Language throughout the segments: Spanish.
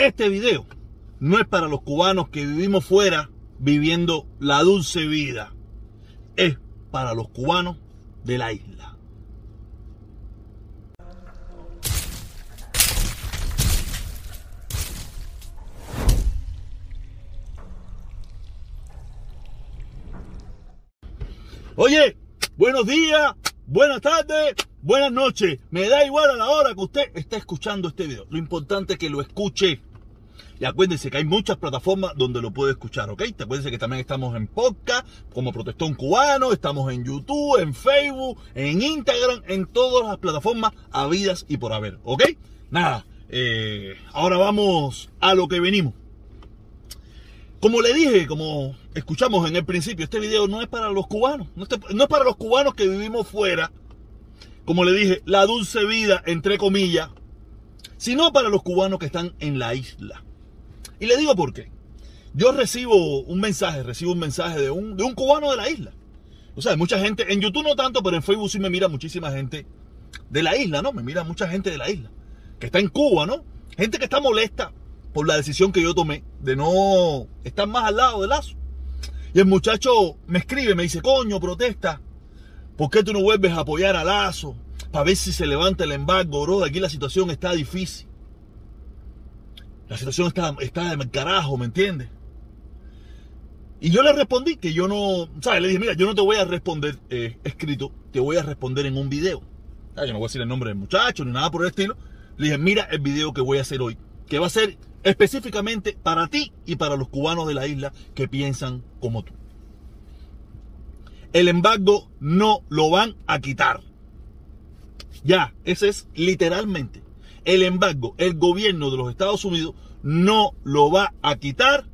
Este video no es para los cubanos que vivimos fuera viviendo la dulce vida. Es para los cubanos de la isla. Oye, buenos días, buenas tardes, buenas noches. Me da igual a la hora que usted está escuchando este video. Lo importante es que lo escuche. Y acuérdense que hay muchas plataformas donde lo puede escuchar, ¿ok? Acuérdense que también estamos en podcast, como Protestón Cubano, estamos en YouTube, en Facebook, en Instagram, en todas las plataformas habidas y por haber, ¿ok? Nada, eh, ahora vamos a lo que venimos. Como le dije, como escuchamos en el principio, este video no es para los cubanos, no, es para los cubanos que vivimos fuera, como le dije, la dulce vida, entre comillas, sino para los cubanos que están en la isla. Y le digo por qué. Yo recibo un mensaje, recibo un mensaje de un, de un cubano de la isla. O sea, mucha gente, en YouTube no tanto, pero en Facebook sí me mira muchísima gente de la isla, ¿no? Me mira mucha gente de la isla, que está en Cuba, ¿no? Gente que está molesta por la decisión que yo tomé de no estar más al lado de Lazo. Y el muchacho me escribe, me dice, coño, protesta, ¿por qué tú no vuelves a apoyar a Lazo? Para ver si se levanta el embargo, bro. Aquí la situación está difícil. La situación está, está de carajo, ¿me entiendes? Y yo le respondí que yo no, ¿sabes? Le dije, mira, yo no te voy a responder eh, escrito, te voy a responder en un video. Ah, yo no voy a decir el nombre del muchacho ni nada por el estilo. Le dije, mira el video que voy a hacer hoy, que va a ser específicamente para ti y para los cubanos de la isla que piensan como tú. El embargo no lo van a quitar. Ya, ese es literalmente el embargo, el gobierno de los Estados Unidos no lo va a quitar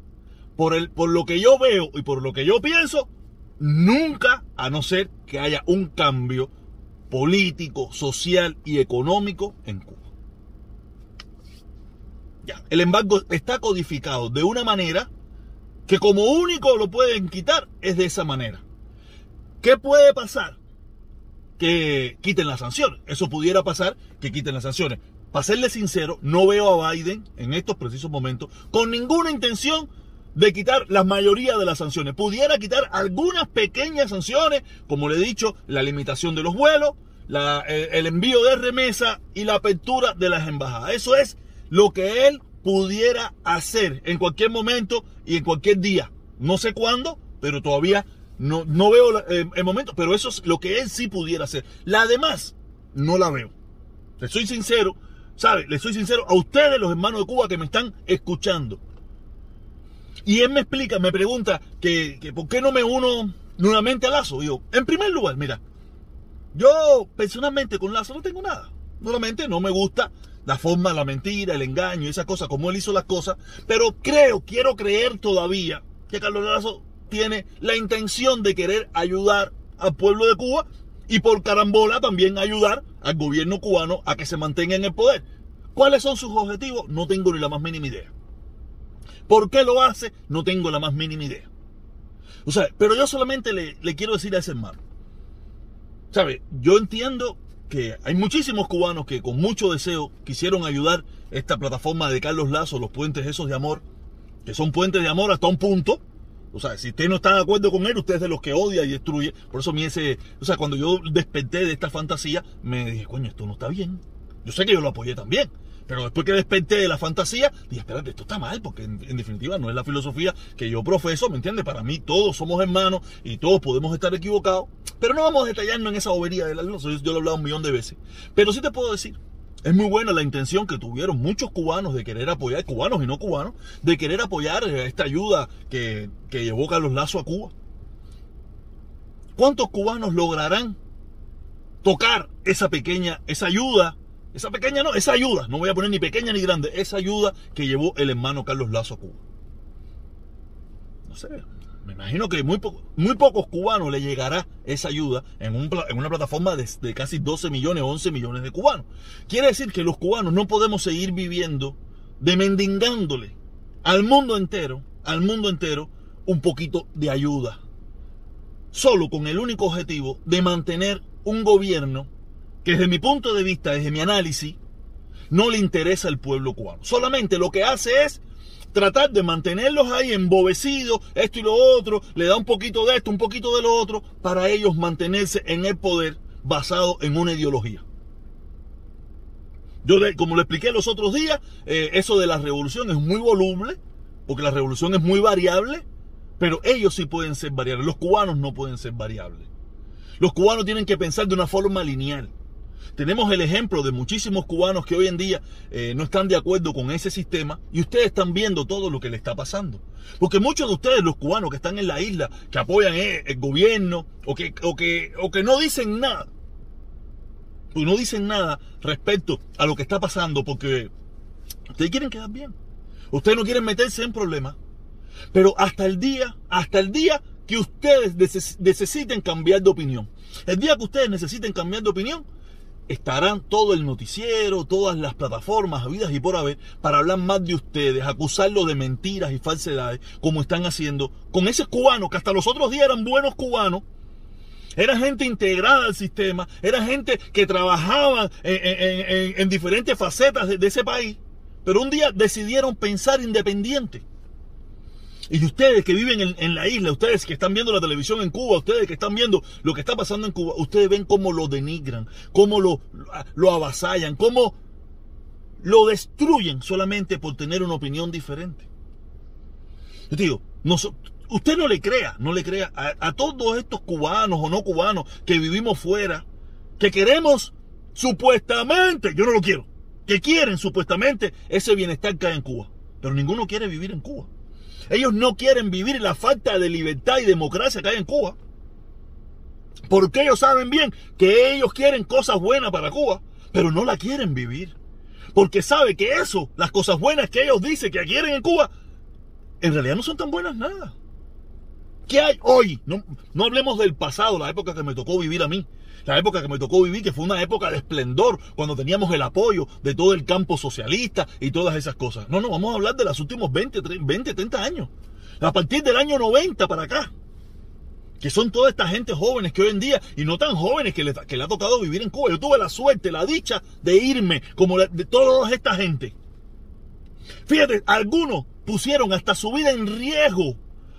por, el, por lo que yo veo y por lo que yo pienso, nunca, a no ser que haya un cambio político, social y económico en Cuba. Ya, el embargo está codificado de una manera que como único lo pueden quitar es de esa manera. ¿Qué puede pasar? Que quiten las sanciones. Eso pudiera pasar que quiten las sanciones. Para serle sincero, no veo a Biden en estos precisos momentos con ninguna intención de quitar la mayoría de las sanciones. Pudiera quitar algunas pequeñas sanciones, como le he dicho, la limitación de los vuelos, el, envío de remesa y la apertura de las embajadas. Eso es lo que él pudiera hacer en cualquier momento y en cualquier día. No sé cuándo, pero todavía no, no veo eh, el momento, pero eso es lo que él sí pudiera hacer. La demás, no la veo. Le soy sincero, ¿Sabe? Le soy sincero a ustedes, los hermanos de Cuba que me están escuchando. Y él me explica, me pregunta que, por qué no me uno nuevamente a Lazo. yo, en primer lugar, mira, yo personalmente con Lazo no tengo nada. Nuevamente no me gusta la forma, la mentira, el engaño, esa cosa, como él hizo las cosas. Pero creo, quiero creer todavía que Carlos Lazo tiene la intención de querer ayudar al pueblo de Cuba y por carambola también ayudar al gobierno cubano a que se mantenga en el poder. ¿Cuáles son sus objetivos? No tengo ni la más mínima idea. ¿Por qué lo hace? No tengo la más mínima idea. O sea, pero yo solamente le, quiero decir a ese hermano. ¿Sabe? Yo entiendo que hay muchísimos cubanos que con mucho deseo quisieron ayudar esta plataforma de Carlos Lazo, los puentes esos de amor, que son puentes de amor hasta un punto, o sea, si usted no está de acuerdo con él, usted es de los que odia y destruye. Por eso mí ese, o sea, cuando yo desperté de esta fantasía, me dije, coño, esto no está bien. Yo sé que yo lo apoyé también. Pero después que desperté de la fantasía, dije, espérate, esto está mal, porque en, definitiva no es la filosofía que yo profeso, ¿me entiendes? Para mí todos somos hermanos y todos podemos estar equivocados. Pero no vamos a detallarnos en esa bobería de la yo, yo lo he hablado un millón de veces. Pero sí te puedo decir es muy buena la intención que tuvieron muchos cubanos de querer apoyar, cubanos y no cubanos, de querer apoyar esta ayuda que, que llevó Carlos Lazo a Cuba. ¿Cuántos cubanos lograrán tocar esa pequeña, esa ayuda, esa pequeña no, esa ayuda, no voy a poner ni pequeña ni grande, esa ayuda que llevó el hermano Carlos Lazo a Cuba? No sé, me imagino que muy, muy pocos cubanos le llegará esa ayuda en, una plataforma de, casi 12 millones, 11 millones de cubanos. Quiere decir que los cubanos no podemos seguir viviendo de mendigándole al mundo entero, al mundo entero, un poquito de ayuda. Solo con el único objetivo de mantener un gobierno que desde mi punto de vista, desde mi análisis, no le interesa el pueblo cubano. Solamente lo que hace es tratar de mantenerlos ahí embobecidos, esto y lo otro, le da un poquito de esto, un poquito de lo otro, para ellos mantenerse en el poder basado en una ideología. Yo, como le expliqué los otros días, eh, eso de la revolución es muy voluble, porque la revolución es muy variable, pero ellos sí pueden ser variables. Los cubanos no pueden ser variables. Los cubanos tienen que pensar de una forma lineal. Tenemos el ejemplo de muchísimos cubanos que hoy en día eh, no están de acuerdo con ese sistema y ustedes están viendo todo lo que le está pasando. Porque muchos de ustedes, los cubanos que están en la isla, que apoyan eh, el gobierno o que, o que, o que no dicen nada, pues no dicen nada respecto a lo que está pasando porque ustedes quieren quedar bien. Ustedes no quieren meterse en problemas. Pero hasta el día, hasta el día que ustedes necesiten cambiar de opinión. El día que ustedes necesiten cambiar de opinión, estarán todo el noticiero, todas las plataformas habidas y por haber para hablar más de ustedes, acusarlos de mentiras y falsedades, como están haciendo con ese cubano que hasta los otros días eran buenos cubanos. Era gente integrada al sistema, era gente que trabajaba en, diferentes facetas de ese país, pero un día decidieron pensar independiente. Y ustedes que viven en, la isla, ustedes que están viendo la televisión en Cuba, ustedes que están viendo lo que está pasando en Cuba, ustedes ven cómo lo denigran, cómo lo, lo avasallan, cómo lo destruyen solamente por tener una opinión diferente. Yo digo, usted no le crea, no le crea a, a todos estos cubanos o no cubanos que vivimos fuera, que queremos supuestamente, yo no lo quiero, que quieren supuestamente ese bienestar que hay en Cuba. Pero ninguno quiere vivir en Cuba. Ellos no quieren vivir la falta de libertad y democracia que hay en Cuba. Porque ellos saben bien que ellos quieren cosas buenas para Cuba, pero no la quieren vivir. Porque sabe que eso, las cosas buenas que ellos dicen que quieren en Cuba, en realidad no son tan buenas nada. ¿Qué hay hoy? No, no hablemos del pasado, la época que me tocó vivir a mí la época que me tocó vivir, que fue una época de esplendor, cuando teníamos el apoyo de todo el campo socialista y todas esas cosas. No, no, vamos a hablar de los últimos 20, 20 30 años. A partir del año 90 para acá. Que son toda esta gente jóvenes que hoy en día, y no tan jóvenes que le, que le ha tocado vivir en Cuba. Yo tuve la suerte, la dicha de irme, como de toda esta gente. Fíjate, algunos pusieron hasta su vida en riesgo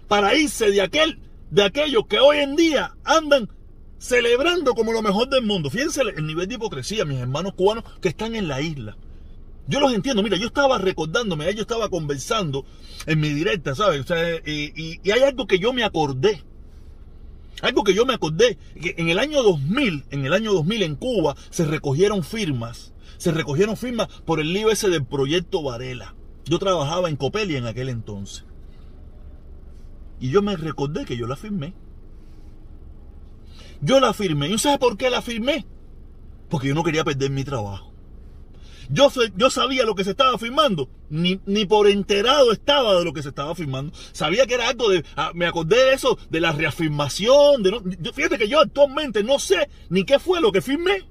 para irse de aquel, de aquellos que hoy en día andan celebrando como lo mejor del mundo. Fíjense el nivel de hipocresía, mis hermanos cubanos que están en la isla. Yo los entiendo, mira, yo estaba recordándome, yo estaba conversando en mi directa, ¿sabes? y, y, hay algo que yo me acordé. Algo que yo me acordé, que en el año 2000, en el año 2000 en Cuba, se recogieron firmas. Se recogieron firmas por el lío ese del proyecto Varela. Yo trabajaba en Copelia en aquel entonces. Y yo me recordé que yo la firmé. Yo la firmé. ¿Y sabe por qué la firmé? Porque yo no quería perder mi trabajo. Yo, yo sabía lo que se estaba firmando, ni, ni, por enterado estaba de lo que se estaba firmando. Sabía que era algo de. Ah, me acordé de eso, de la reafirmación. De fíjate que yo actualmente no sé ni qué fue lo que firmé.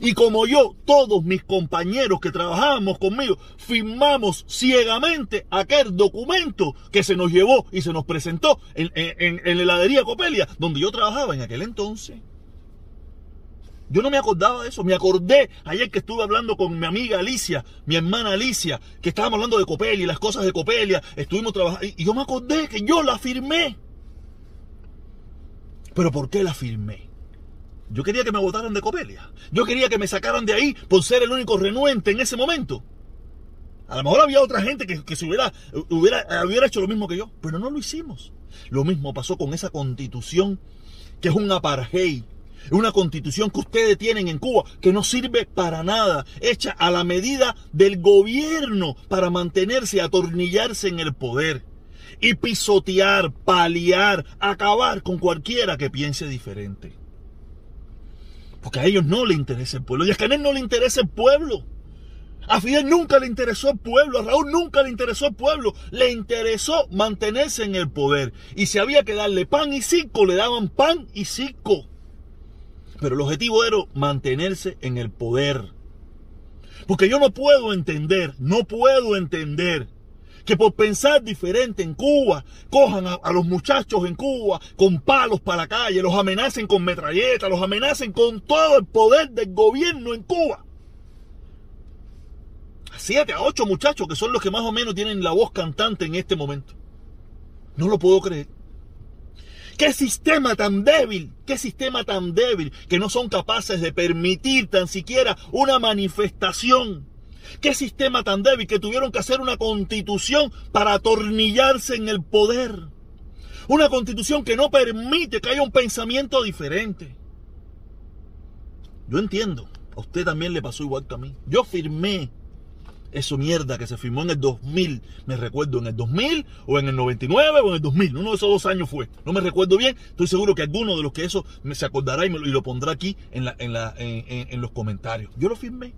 Y como yo, todos mis compañeros que trabajábamos conmigo, firmamos ciegamente aquel documento que se nos llevó y se nos presentó en, en, la heladería Copelia, donde yo trabajaba en aquel entonces. Yo no me acordaba de eso, me acordé ayer que estuve hablando con mi amiga Alicia, mi hermana Alicia, que estábamos hablando de Copelia y las cosas de Copelia, estuvimos trabajando, y yo me acordé que yo la firmé. Pero ¿por qué la firmé? Yo quería que me votaran de Copelia. Yo quería que me sacaran de ahí por ser el único renuente en ese momento. A lo mejor había otra gente que, se hubiera, hubiera, hubiera hecho lo mismo que yo, pero no lo hicimos. Lo mismo pasó con esa constitución que es un apartheid. Una constitución que ustedes tienen en Cuba que no sirve para nada, hecha a la medida del gobierno para mantenerse, atornillarse en el poder y pisotear, paliar, acabar con cualquiera que piense diferente. Porque a ellos no le interesa el pueblo. Y a Canel no le interesa el pueblo. A Fidel nunca le interesó el pueblo, a Raúl nunca le interesó el pueblo, le interesó mantenerse en el poder. Y si había que darle pan y circo, le daban pan y circo. Pero el objetivo era mantenerse en el poder. Porque yo no puedo entender, no puedo entender que por pensar diferente en Cuba, cojan a, los muchachos en Cuba con palos para la calle, los amenacen con metralletas, los amenacen con todo el poder del gobierno en Cuba. siete, a ocho muchachos que son los que más o menos tienen la voz cantante en este momento. No lo puedo creer. ¿Qué sistema tan débil? ¿Qué sistema tan débil que no son capaces de permitir tan siquiera una manifestación? ¿Qué sistema tan débil que tuvieron que hacer una constitución para atornillarse en el poder? Una constitución que no permite que haya un pensamiento diferente. Yo entiendo, a usted también le pasó igual que a mí. Yo firmé eso mierda que se firmó en el 2000, me recuerdo, en el 2000 o en el 99 o en el 2000, uno de esos dos años fue, no me recuerdo bien, estoy seguro que alguno de los que eso me se acordará y, me, lo pondrá aquí en, en, los comentarios. Yo lo firmé.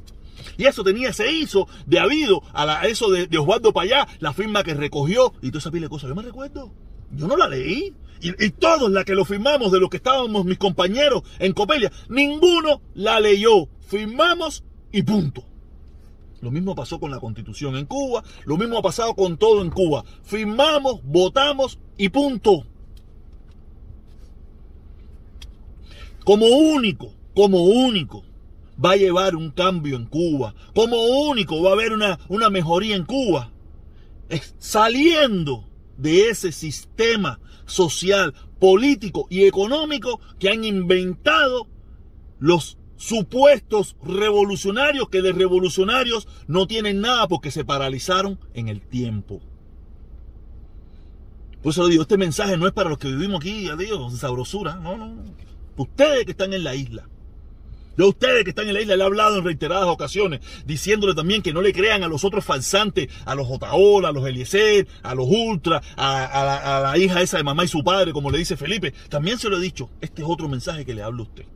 Y eso tenía, se hizo de habido a, la, eso de, de Osvaldo Payá, la firma que recogió y toda esa pila de cosas. Yo me recuerdo. Yo no la leí. Y, y, todos la que lo firmamos, de los que estábamos mis compañeros en Copelia, ninguno la leyó. Firmamos y punto. Lo mismo pasó con la constitución en Cuba, lo mismo ha pasado con todo en Cuba. Firmamos, votamos y punto. Como único, como único, va a llevar un cambio en Cuba. Como único va a haber una, una mejoría en Cuba. Es saliendo de ese sistema social, político y económico que han inventado los supuestos revolucionarios que de revolucionarios no tienen nada porque se paralizaron en el tiempo. Por eso digo, este mensaje no es para los que vivimos aquí, adiós, sabrosura, no, no, no. Ustedes que están en la isla. Yo ustedes que están en la isla le he hablado en reiteradas ocasiones, diciéndole también que no le crean a los otros falsantes, a los Jotaola, a los Eliezer, a los Ultra, a, a, la, hija esa de mamá y su padre, como le dice Felipe. También se lo he dicho. Este es otro mensaje que le hablo a usted.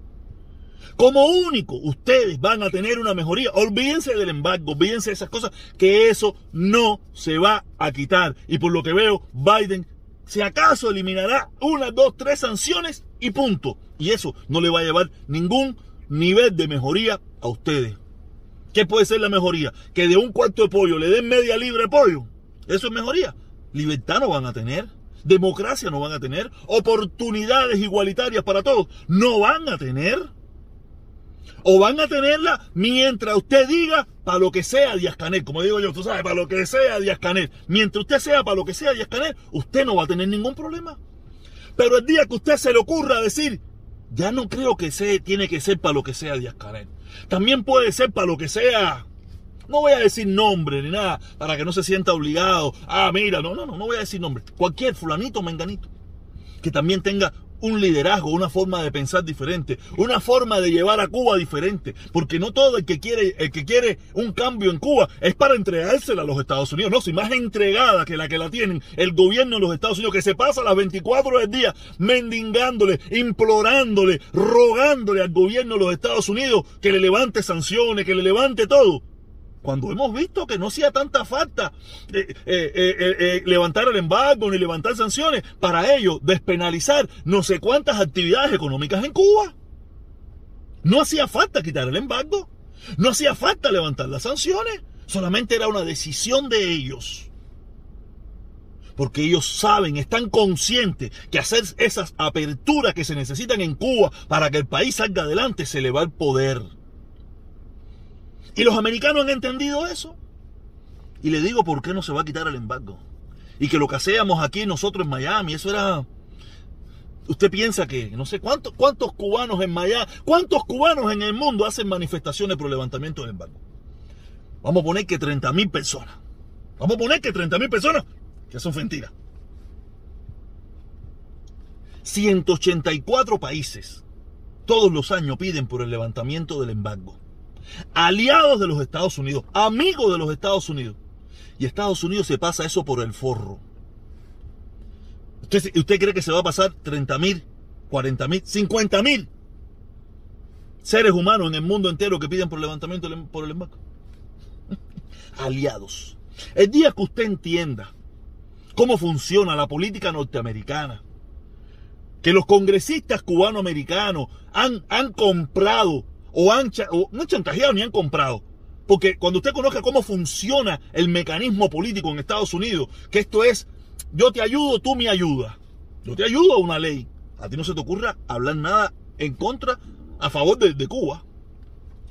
Como único, ustedes van a tener una mejoría. Olvídense del embargo, olvídense de esas cosas, que eso no se va a quitar. Y por lo que veo, Biden, si acaso, eliminará una, dos, tres sanciones y punto. Y eso no le va a llevar ningún nivel de mejoría a ustedes. ¿Qué puede ser la mejoría? Que de un cuarto de pollo le den media libre de pollo. Eso es mejoría. Libertad no van a tener. Democracia no van a tener. Oportunidades igualitarias para todos no van a tener o van a tenerla mientras usted diga para lo que sea Díaz Canel, como digo yo, tú sabes, para lo que sea Díaz Canel. Mientras usted sea para lo que sea Díaz Canel, usted no va a tener ningún problema. Pero el día que usted se le ocurra decir, ya no creo que se tiene que ser para lo que sea Díaz Canel. También puede ser para lo que sea. No voy a decir nombre ni nada para que no se sienta obligado. Ah, mira, no, no, no, no voy a decir nombre. Cualquier fulanito menganito que también tenga un liderazgo, una forma de pensar diferente, una forma de llevar a Cuba diferente, porque no todo el que quiere, el que quiere un cambio en Cuba es para entregársela a los Estados Unidos, no, si más entregada que la que la tienen el gobierno de los Estados Unidos, que se pasa las 24 del día mendigándole, implorándole, rogándole al gobierno de los Estados Unidos que le levante sanciones, que le levante todo cuando hemos visto que no hacía tanta falta eh, eh, eh, levantar el embargo ni levantar sanciones para ello despenalizar no sé cuántas actividades económicas en Cuba. No hacía falta quitar el embargo, no hacía falta levantar las sanciones, solamente era una decisión de ellos. Porque ellos saben, están conscientes que hacer esas aperturas que se necesitan en Cuba para que el país salga adelante se le va el poder. Y los americanos han entendido eso. Y le digo por qué no se va a quitar el embargo. Y que lo que hacíamos aquí nosotros en Miami, eso era... Usted piensa que, no sé, ¿cuántos, cuántos cubanos en Miami, cuántos cubanos en el mundo hacen manifestaciones por levantamiento del embargo? Vamos a poner que 30 mil personas. Vamos a poner que 30 mil personas, que son mentiras. 184 países todos los años piden por el levantamiento del embargo aliados de los Estados Unidos, amigos de los Estados Unidos. Y Estados Unidos se pasa eso por el forro. ¿Usted, usted cree que se va a pasar 30 mil, 40 mil, 50 mil seres humanos en el mundo entero que piden por levantamiento por el embargo? aliados. El día que usted entienda cómo funciona la política norteamericana, que los congresistas cubanoamericanos han, han comprado o han, no chantajeado ni han comprado. Porque cuando usted conozca cómo funciona el mecanismo político en Estados Unidos, que esto es, yo te ayudo, tú me ayudas. Yo te ayudo a una ley. A ti no se te ocurra hablar nada en contra, a favor de, de Cuba.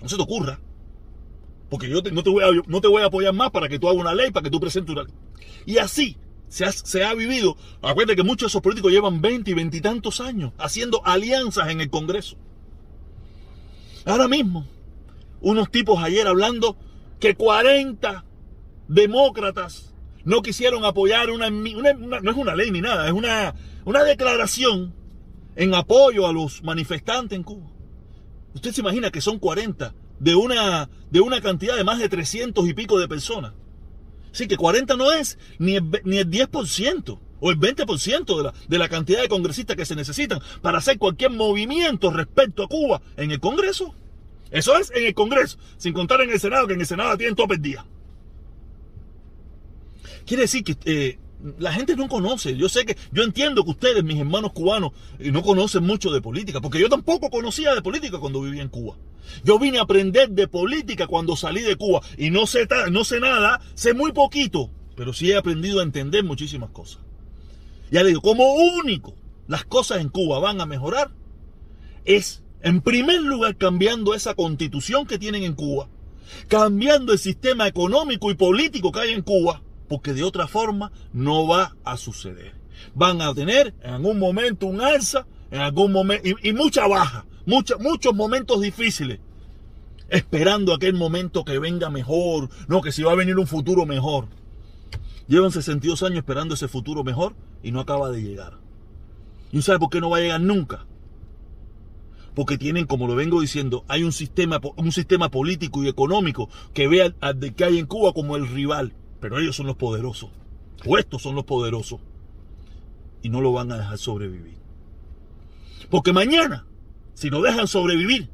No se te ocurra. Porque yo no, te voy a, no te voy a apoyar más para que tú hagas una ley, para que tú presentes una ley. Y así se ha, se ha vivido. Acuérdate que muchos de esos políticos llevan 20 y 20 y tantos años haciendo alianzas en el Congreso. Ahora mismo, unos tipos ayer hablando que 40 demócratas no quisieron apoyar una, no es una ley ni nada, es una, una declaración en apoyo a los manifestantes en Cuba. Usted se imagina que son 40 de una, de una cantidad de más de 300 y pico de personas. Así que 40 no es ni ni el 10% o el 20% de la, de la cantidad de congresistas que se necesitan para hacer cualquier movimiento respecto a Cuba en el Congreso. Eso es en el Congreso, sin contar en el Senado, que en el Senado tienen todo día. Quiere decir que eh, la gente no conoce. Yo sé que, yo entiendo que ustedes, mis hermanos cubanos, eh, no conocen mucho de política, porque yo tampoco conocía de política cuando vivía en Cuba. Yo vine a aprender de política cuando salí de Cuba y no sé nada, sé muy poquito, pero sí he aprendido a entender muchísimas cosas. Ya digo, como único las cosas en Cuba van a mejorar es, en primer lugar, cambiando esa constitución que tienen en Cuba, cambiando el sistema económico y político que hay en Cuba, porque de otra forma no va a suceder. Van a tener en algún momento un alza, en algún momento, y, mucha baja, muchos momentos difíciles, esperando aquel momento que venga mejor, no, que si va a venir un futuro mejor. Llevan 62 años esperando ese futuro mejor y no acaba de llegar. ¿Y sabe por qué no va a llegar nunca? Porque tienen, como lo vengo diciendo, hay un sistema, un sistema político y económico que ve al, al que hay en Cuba como el rival. Pero ellos son los poderosos. O estos son los poderosos. Y no lo van a dejar sobrevivir. Porque mañana, si lo dejan sobrevivir,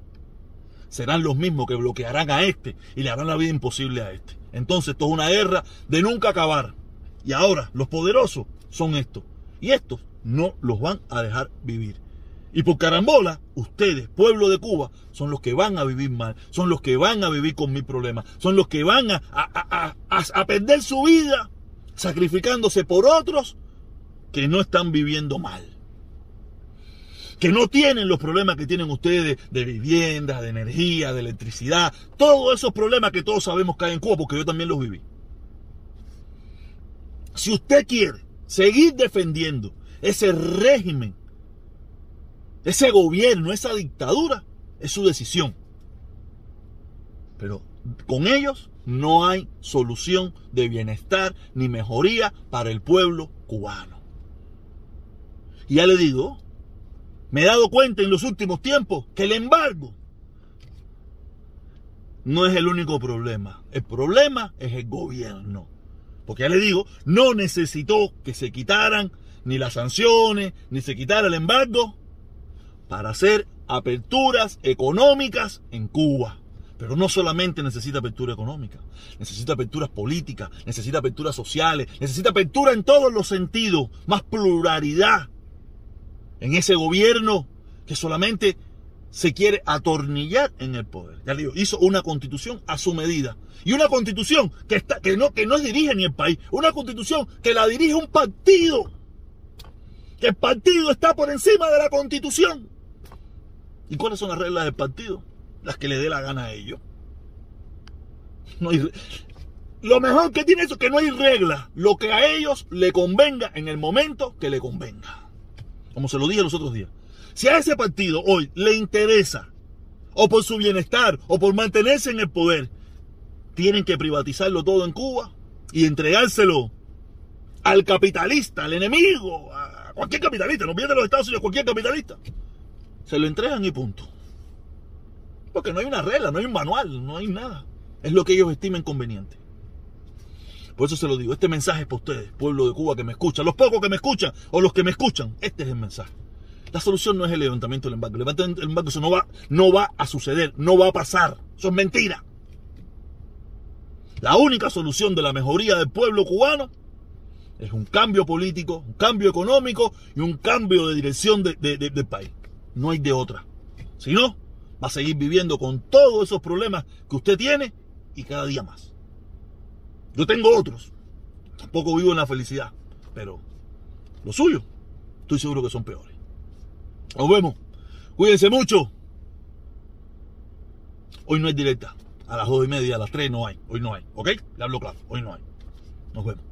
serán los mismos que bloquearán a este y le harán la vida imposible a este. Entonces esto es una guerra de nunca acabar. Y ahora los poderosos son estos. Y estos no los van a dejar vivir. Y por carambola, ustedes, pueblo de Cuba, son los que van a vivir mal, son los que van a vivir con mis problemas, son los que van a, a, perder su vida sacrificándose por otros que no están viviendo mal. Que no tienen los problemas que tienen ustedes de, vivienda, de energía, de electricidad, todos esos problemas que todos sabemos que hay en Cuba, porque yo también los viví. Si usted quiere seguir defendiendo ese régimen ese gobierno, esa dictadura, es su decisión. Pero con ellos no hay solución de bienestar ni mejoría para el pueblo cubano. Y ya le digo, me he dado cuenta en los últimos tiempos que el embargo no es el único problema. El problema es el gobierno. Porque ya le digo, no necesitó que se quitaran ni las sanciones, ni se quitara el embargo para hacer aperturas económicas en Cuba. Pero no solamente necesita apertura económica, necesita aperturas políticas, necesita aperturas sociales, necesita apertura en todos los sentidos, más pluralidad en ese gobierno que solamente se quiere atornillar en el poder. Ya digo, hizo una constitución a su medida. Y una constitución que, está, que, no, que no dirige ni el país. Una constitución que la dirige un partido. Que el partido está por encima de la constitución. ¿Y cuáles son las reglas del partido? Las que le dé la gana a ellos. No hay... Lo mejor que tiene eso es que no hay reglas. Lo que a ellos le convenga en el momento que le convenga. Como se lo dije los otros días. Si a ese partido hoy le interesa, o por su bienestar, o por mantenerse en el poder, tienen que privatizarlo todo en Cuba y entregárselo al capitalista, al enemigo, a cualquier capitalista, no viene de los Estados Unidos, cualquier capitalista se lo entregan y punto. Porque no hay una regla, no hay un manual, no hay nada. Es lo que ellos estimen conveniente. Por eso se lo digo, este mensaje es para ustedes, pueblo de Cuba que me escucha, los pocos que me escuchan o los que me escuchan, este es el mensaje. La solución no es el levantamiento del embargo. El levantamiento del embargo eso no va, no va a suceder, no va a pasar. Eso es mentira. La única solución de la mejoría del pueblo cubano es un cambio político, un cambio económico y un cambio de dirección del país. No hay de otra. Si no, va a seguir viviendo con todos esos problemas que usted tiene y cada día más. Yo tengo otros. Tampoco vivo en la felicidad. Pero lo suyo, estoy seguro que son peores. Nos vemos. Cuídense mucho. Hoy no hay directa. a las dos y media, a las tres no hay. Hoy no hay. ¿Ok? Le hablo claro. Hoy no hay. Nos vemos.